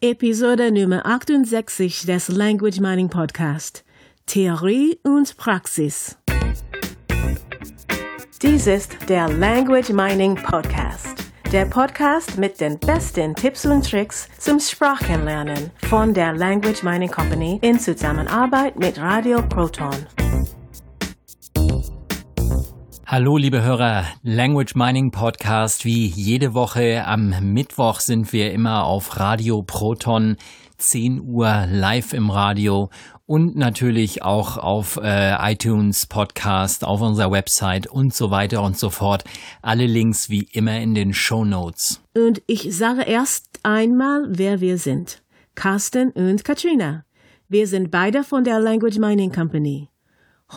Episode Nummer 68 des Language Mining Podcast. Theorie und Praxis. Dies ist der Language Mining Podcast. Der Podcast mit den besten Tipps und Tricks zum Sprachenlernen von der Language Mining Company in Zusammenarbeit mit Radio Proton. Hallo liebe Hörer, Language Mining Podcast. Wie jede Woche am Mittwoch sind wir immer auf Radio Proton, 10 Uhr live im Radio und natürlich auch auf äh, iTunes Podcast, auf unserer Website und so weiter und so fort. Alle Links wie immer in den Show Notes. Und ich sage erst einmal, wer wir sind. Carsten und Katrina. Wir sind beide von der Language Mining Company.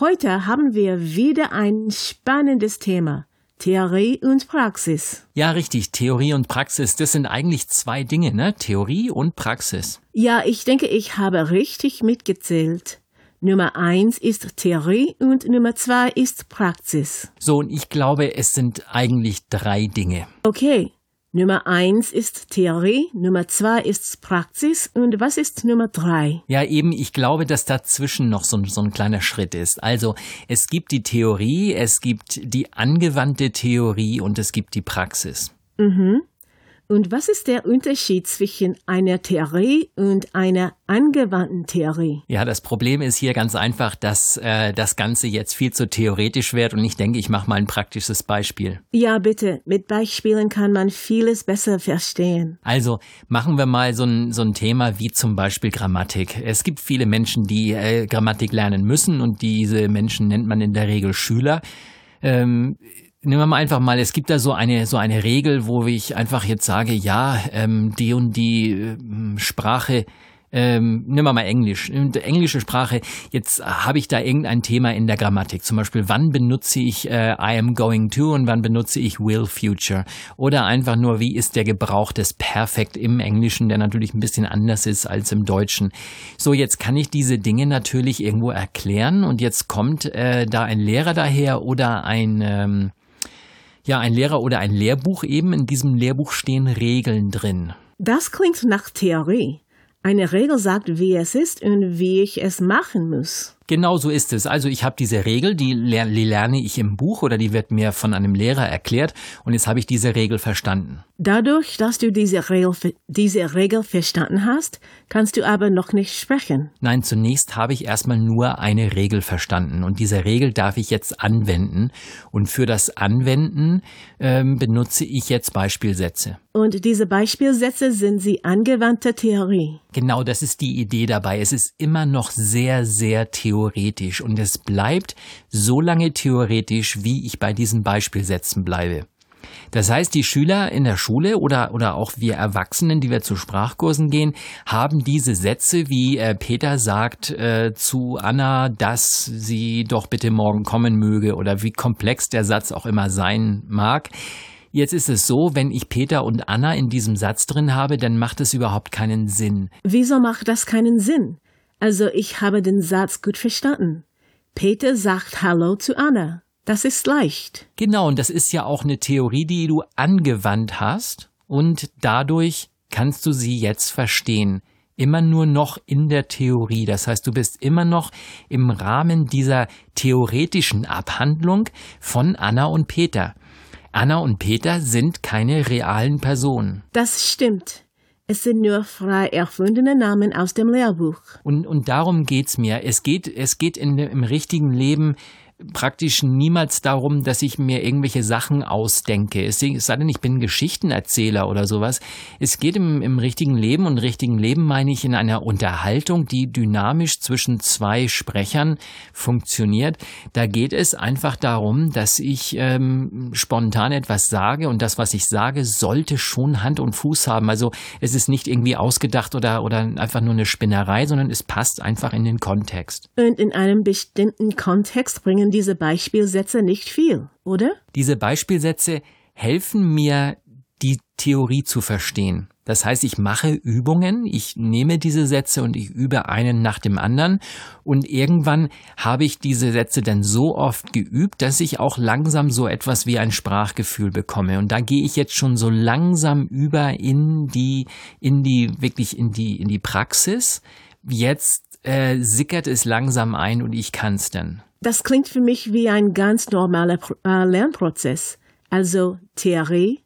Heute haben wir wieder ein spannendes Thema. Theorie und Praxis. Ja, richtig. Theorie und Praxis, das sind eigentlich zwei Dinge, ne? Theorie und Praxis. Ja, ich denke, ich habe richtig mitgezählt. Nummer eins ist Theorie und Nummer zwei ist Praxis. So, und ich glaube, es sind eigentlich drei Dinge. Okay. Nummer eins ist Theorie, Nummer zwei ist Praxis und was ist Nummer drei? Ja, eben, ich glaube, dass dazwischen noch so, so ein kleiner Schritt ist. Also es gibt die Theorie, es gibt die angewandte Theorie und es gibt die Praxis. Mhm. Und was ist der Unterschied zwischen einer Theorie und einer angewandten Theorie? Ja, das Problem ist hier ganz einfach, dass äh, das Ganze jetzt viel zu theoretisch wird und ich denke, ich mache mal ein praktisches Beispiel. Ja, bitte. Mit Beispielen kann man vieles besser verstehen. Also machen wir mal so ein, so ein Thema wie zum Beispiel Grammatik. Es gibt viele Menschen, die äh, Grammatik lernen müssen und diese Menschen nennt man in der Regel Schüler. Ähm, Nehmen wir mal einfach mal, es gibt da so eine so eine Regel, wo ich einfach jetzt sage, ja, ähm, die und die ähm, Sprache, ähm, nehmen wir mal Englisch, englische Sprache, jetzt habe ich da irgendein Thema in der Grammatik, zum Beispiel, wann benutze ich äh, I am going to und wann benutze ich will future? Oder einfach nur, wie ist der Gebrauch des Perfekt im Englischen, der natürlich ein bisschen anders ist als im Deutschen. So, jetzt kann ich diese Dinge natürlich irgendwo erklären und jetzt kommt äh, da ein Lehrer daher oder ein ähm, ja, ein Lehrer oder ein Lehrbuch eben. In diesem Lehrbuch stehen Regeln drin. Das klingt nach Theorie. Eine Regel sagt, wie es ist und wie ich es machen muss. Genau so ist es. Also ich habe diese Regel, die, die lerne ich im Buch oder die wird mir von einem Lehrer erklärt und jetzt habe ich diese Regel verstanden. Dadurch, dass du diese Regel, diese Regel verstanden hast, kannst du aber noch nicht sprechen. Nein, zunächst habe ich erstmal nur eine Regel verstanden und diese Regel darf ich jetzt anwenden und für das Anwenden ähm, benutze ich jetzt Beispielsätze. Und diese Beispielsätze sind sie angewandte Theorie. Genau, das ist die Idee dabei. Es ist immer noch sehr, sehr theoretisch und es bleibt so lange theoretisch, wie ich bei diesen Beispielsätzen bleibe. Das heißt, die Schüler in der Schule oder, oder auch wir Erwachsenen, die wir zu Sprachkursen gehen, haben diese Sätze, wie äh, Peter sagt äh, zu Anna, dass sie doch bitte morgen kommen möge oder wie komplex der Satz auch immer sein mag. Jetzt ist es so, wenn ich Peter und Anna in diesem Satz drin habe, dann macht es überhaupt keinen Sinn. Wieso macht das keinen Sinn? Also ich habe den Satz gut verstanden. Peter sagt Hallo zu Anna. Das ist leicht. Genau, und das ist ja auch eine Theorie, die du angewandt hast und dadurch kannst du sie jetzt verstehen. Immer nur noch in der Theorie. Das heißt, du bist immer noch im Rahmen dieser theoretischen Abhandlung von Anna und Peter. Anna und Peter sind keine realen Personen. Das stimmt. Es sind nur frei erfundene Namen aus dem Lehrbuch. Und, und darum geht's mir. Es geht, es geht in, im richtigen Leben praktisch niemals darum, dass ich mir irgendwelche Sachen ausdenke. Es sei denn, ich bin Geschichtenerzähler oder sowas. Es geht im, im richtigen Leben und richtigen Leben meine ich in einer Unterhaltung, die dynamisch zwischen zwei Sprechern funktioniert. Da geht es einfach darum, dass ich ähm, spontan etwas sage und das, was ich sage, sollte schon Hand und Fuß haben. Also es ist nicht irgendwie ausgedacht oder, oder einfach nur eine Spinnerei, sondern es passt einfach in den Kontext. Und in einem bestimmten Kontext bringen diese Beispielsätze nicht viel, oder? Diese Beispielsätze helfen mir, die Theorie zu verstehen. Das heißt, ich mache Übungen, ich nehme diese Sätze und ich übe einen nach dem anderen und irgendwann habe ich diese Sätze dann so oft geübt, dass ich auch langsam so etwas wie ein Sprachgefühl bekomme und da gehe ich jetzt schon so langsam über in die in die wirklich in die in die Praxis. Jetzt äh, sickert es langsam ein und ich kann es dann. Das klingt für mich wie ein ganz normaler äh, Lernprozess. Also Theorie,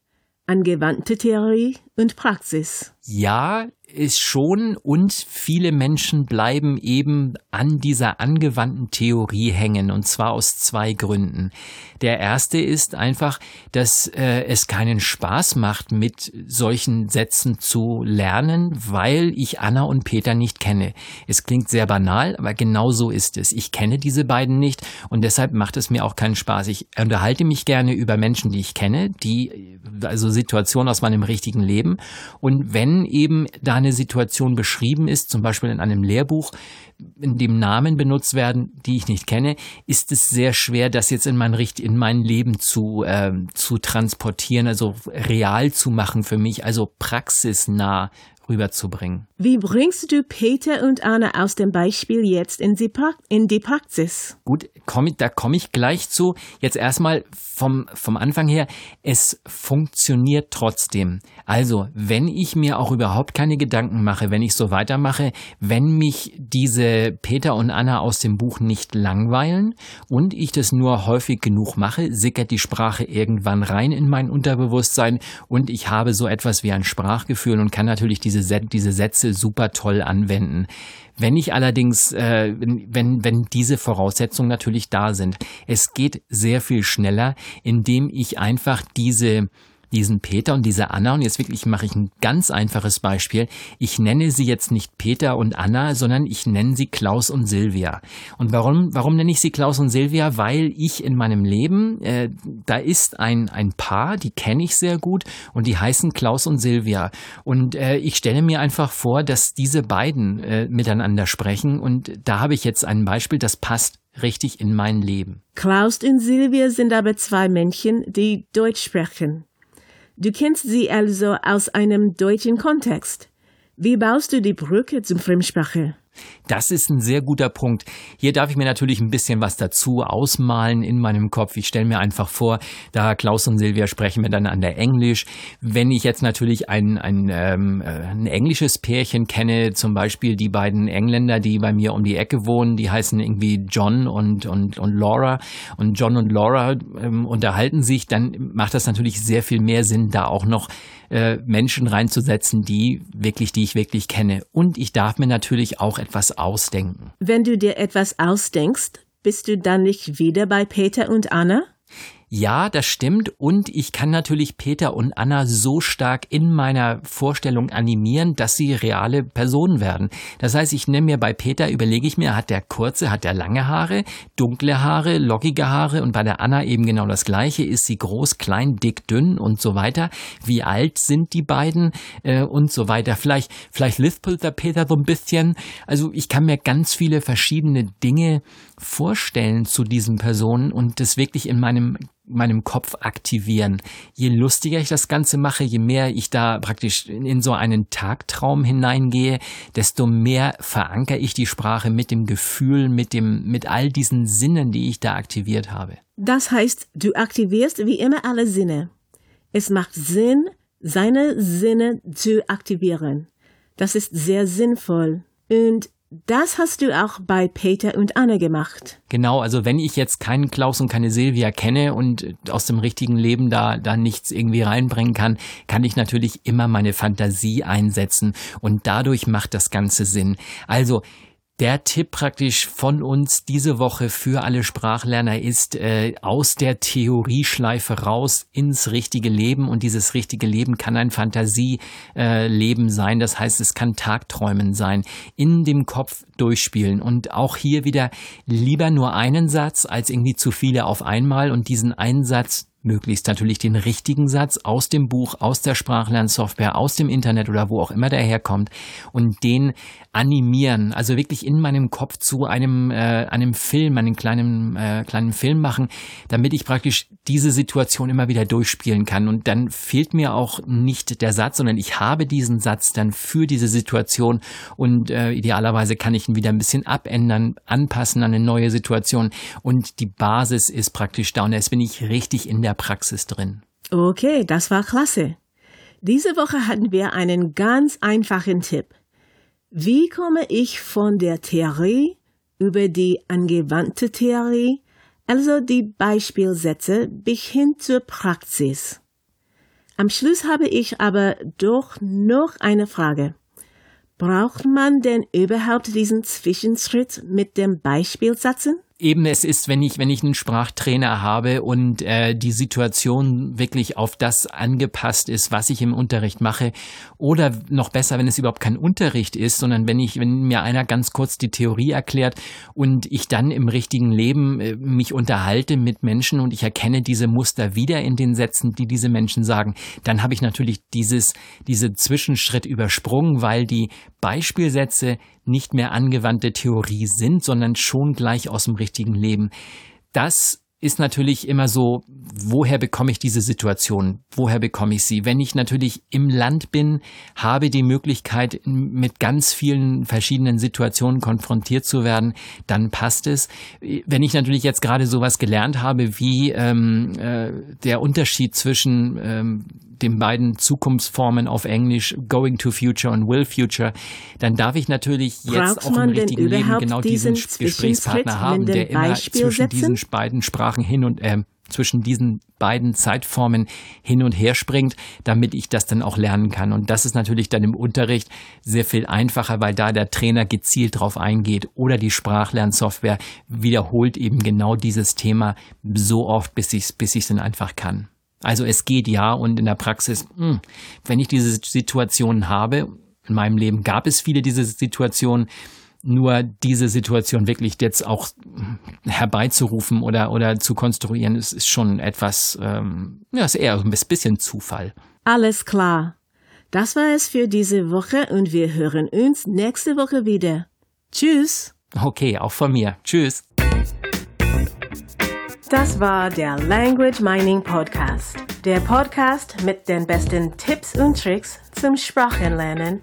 angewandte Theorie und Praxis. Ja, ist schon und viele Menschen bleiben eben an dieser angewandten Theorie hängen und zwar aus zwei Gründen. Der erste ist einfach, dass äh, es keinen Spaß macht, mit solchen Sätzen zu lernen, weil ich Anna und Peter nicht kenne. Es klingt sehr banal, aber genau so ist es. Ich kenne diese beiden nicht und deshalb macht es mir auch keinen Spaß. Ich unterhalte mich gerne über Menschen, die ich kenne, die also Situationen aus meinem richtigen Leben und wenn eben da eine Situation beschrieben ist, zum Beispiel in einem Lehrbuch, in dem Namen benutzt werden, die ich nicht kenne, ist es sehr schwer, das jetzt in mein, in mein Leben zu, äh, zu transportieren, also real zu machen für mich, also praxisnah rüberzubringen. Wie bringst du Peter und Anna aus dem Beispiel jetzt in die, pra in die Praxis? Gut, komm, da komme ich gleich zu. Jetzt erstmal vom, vom Anfang her, es funktioniert trotzdem. Also, wenn ich mir auch überhaupt keine Gedanken mache, wenn ich so weitermache, wenn mich diese Peter und Anna aus dem Buch nicht langweilen und ich das nur häufig genug mache, sickert die Sprache irgendwann rein in mein Unterbewusstsein und ich habe so etwas wie ein Sprachgefühl und kann natürlich diese diese, diese Sätze super toll anwenden. Wenn ich allerdings, äh, wenn, wenn diese Voraussetzungen natürlich da sind, es geht sehr viel schneller, indem ich einfach diese diesen Peter und diese Anna, und jetzt wirklich mache ich ein ganz einfaches Beispiel. Ich nenne sie jetzt nicht Peter und Anna, sondern ich nenne sie Klaus und Silvia. Und warum, warum nenne ich sie Klaus und Silvia? Weil ich in meinem Leben, äh, da ist ein, ein Paar, die kenne ich sehr gut und die heißen Klaus und Silvia. Und äh, ich stelle mir einfach vor, dass diese beiden äh, miteinander sprechen und da habe ich jetzt ein Beispiel, das passt richtig in mein Leben. Klaus und Silvia sind aber zwei Männchen, die Deutsch sprechen. Du kennst sie also aus einem deutschen Kontext. Wie baust du die Brücke zum Fremdsprache? Das ist ein sehr guter Punkt. Hier darf ich mir natürlich ein bisschen was dazu ausmalen in meinem Kopf. Ich stelle mir einfach vor, da Klaus und Silvia sprechen miteinander Englisch. Wenn ich jetzt natürlich ein, ein, ähm, äh, ein englisches Pärchen kenne, zum Beispiel die beiden Engländer, die bei mir um die Ecke wohnen, die heißen irgendwie John und, und, und Laura. Und John und Laura ähm, unterhalten sich, dann macht das natürlich sehr viel mehr Sinn, da auch noch äh, Menschen reinzusetzen, die wirklich, die ich wirklich kenne. Und ich darf mir natürlich auch etwas ausdenken. Wenn du dir etwas ausdenkst, bist du dann nicht wieder bei Peter und Anna? Ja, das stimmt. Und ich kann natürlich Peter und Anna so stark in meiner Vorstellung animieren, dass sie reale Personen werden. Das heißt, ich nehme mir bei Peter, überlege ich mir, hat der kurze, hat der lange Haare, dunkle Haare, lockige Haare und bei der Anna eben genau das gleiche. Ist sie groß, klein, dick, dünn und so weiter? Wie alt sind die beiden äh, und so weiter? Vielleicht, vielleicht lispelt der Peter so ein bisschen. Also ich kann mir ganz viele verschiedene Dinge vorstellen zu diesen Personen und das wirklich in meinem meinem Kopf aktivieren. Je lustiger ich das Ganze mache, je mehr ich da praktisch in so einen Tagtraum hineingehe, desto mehr verankere ich die Sprache mit dem Gefühl, mit dem, mit all diesen Sinnen, die ich da aktiviert habe. Das heißt, du aktivierst wie immer alle Sinne. Es macht Sinn, seine Sinne zu aktivieren. Das ist sehr sinnvoll. Und das hast du auch bei Peter und Anne gemacht. Genau, also wenn ich jetzt keinen Klaus und keine Silvia kenne und aus dem richtigen Leben da, da nichts irgendwie reinbringen kann, kann ich natürlich immer meine Fantasie einsetzen und dadurch macht das Ganze Sinn. Also der Tipp praktisch von uns diese Woche für alle Sprachlerner ist, äh, aus der Theorieschleife raus ins richtige Leben. Und dieses richtige Leben kann ein Fantasieleben äh, sein. Das heißt, es kann Tagträumen sein. In dem Kopf durchspielen. Und auch hier wieder lieber nur einen Satz als irgendwie zu viele auf einmal und diesen einen Satz möglichst natürlich den richtigen Satz aus dem Buch, aus der Sprachlernsoftware, aus dem Internet oder wo auch immer der herkommt und den animieren, also wirklich in meinem Kopf zu einem, äh, einem Film, einem kleinen, äh, kleinen Film machen, damit ich praktisch diese Situation immer wieder durchspielen kann. Und dann fehlt mir auch nicht der Satz, sondern ich habe diesen Satz dann für diese Situation und äh, idealerweise kann ich ihn wieder ein bisschen abändern, anpassen an eine neue Situation und die Basis ist praktisch da und jetzt bin ich richtig in der Praxis drin. Okay, das war klasse. Diese Woche hatten wir einen ganz einfachen Tipp. Wie komme ich von der Theorie über die angewandte Theorie, also die Beispielsätze, bis hin zur Praxis? Am Schluss habe ich aber doch noch eine Frage. Braucht man denn überhaupt diesen Zwischenschritt mit dem Beispielsatzen? Eben es ist, wenn ich, wenn ich einen Sprachtrainer habe und äh, die Situation wirklich auf das angepasst ist, was ich im Unterricht mache, oder noch besser, wenn es überhaupt kein Unterricht ist, sondern wenn ich, wenn mir einer ganz kurz die Theorie erklärt und ich dann im richtigen Leben äh, mich unterhalte mit Menschen und ich erkenne diese Muster wieder in den Sätzen, die diese Menschen sagen, dann habe ich natürlich dieses, diese Zwischenschritt übersprungen, weil die Beispielsätze nicht mehr angewandte Theorie sind, sondern schon gleich aus dem richtigen Leben. Das ist natürlich immer so, woher bekomme ich diese Situation? Woher bekomme ich sie? Wenn ich natürlich im Land bin, habe die Möglichkeit, mit ganz vielen verschiedenen Situationen konfrontiert zu werden, dann passt es. Wenn ich natürlich jetzt gerade sowas gelernt habe, wie ähm, äh, der Unterschied zwischen ähm, den beiden Zukunftsformen auf Englisch Going to Future und Will Future, dann darf ich natürlich jetzt Braucht auch im richtigen Leben genau diesen Gesprächspartner haben, der immer zwischen diesen beiden Sprachen hin und äh, zwischen diesen beiden Zeitformen hin und her springt, damit ich das dann auch lernen kann. Und das ist natürlich dann im Unterricht sehr viel einfacher, weil da der Trainer gezielt drauf eingeht oder die Sprachlernsoftware wiederholt eben genau dieses Thema so oft, bis ich es bis dann einfach kann. Also es geht ja und in der Praxis, mh, hm, wenn ich diese Situation habe, in meinem Leben gab es viele diese Situationen, nur diese Situation wirklich jetzt auch herbeizurufen oder, oder zu konstruieren, ist, ist schon etwas, ähm, ja, ist eher ein bisschen Zufall. Alles klar. Das war es für diese Woche und wir hören uns nächste Woche wieder. Tschüss. Okay, auch von mir. Tschüss. Das war der Language Mining Podcast. Der Podcast mit den besten Tipps und Tricks zum Sprachenlernen